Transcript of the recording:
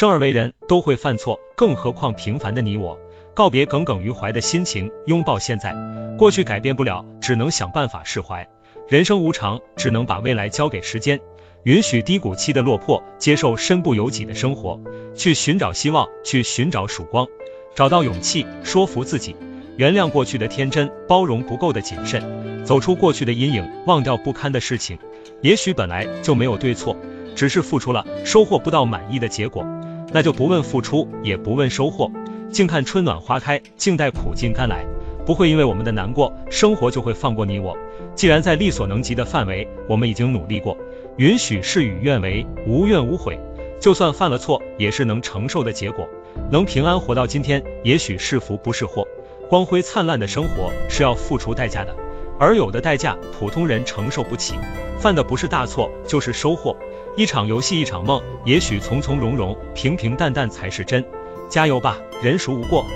生而为人都会犯错，更何况平凡的你我。告别耿耿于怀的心情，拥抱现在。过去改变不了，只能想办法释怀。人生无常，只能把未来交给时间。允许低谷期的落魄，接受身不由己的生活，去寻找希望，去寻找曙光，找到勇气，说服自己，原谅过去的天真，包容不够的谨慎，走出过去的阴影，忘掉不堪的事情。也许本来就没有对错，只是付出了，收获不到满意的结果，那就不问付出，也不问收获，静看春暖花开，静待苦尽甘来。不会因为我们的难过，生活就会放过你我。既然在力所能及的范围，我们已经努力过。允许事与愿违，无怨无悔。就算犯了错，也是能承受的结果。能平安活到今天，也许是福不是祸。光辉灿烂的生活是要付出代价的，而有的代价普通人承受不起。犯的不是大错，就是收获。一场游戏一场梦，也许从从容容、平平淡淡才是真。加油吧，人孰无过。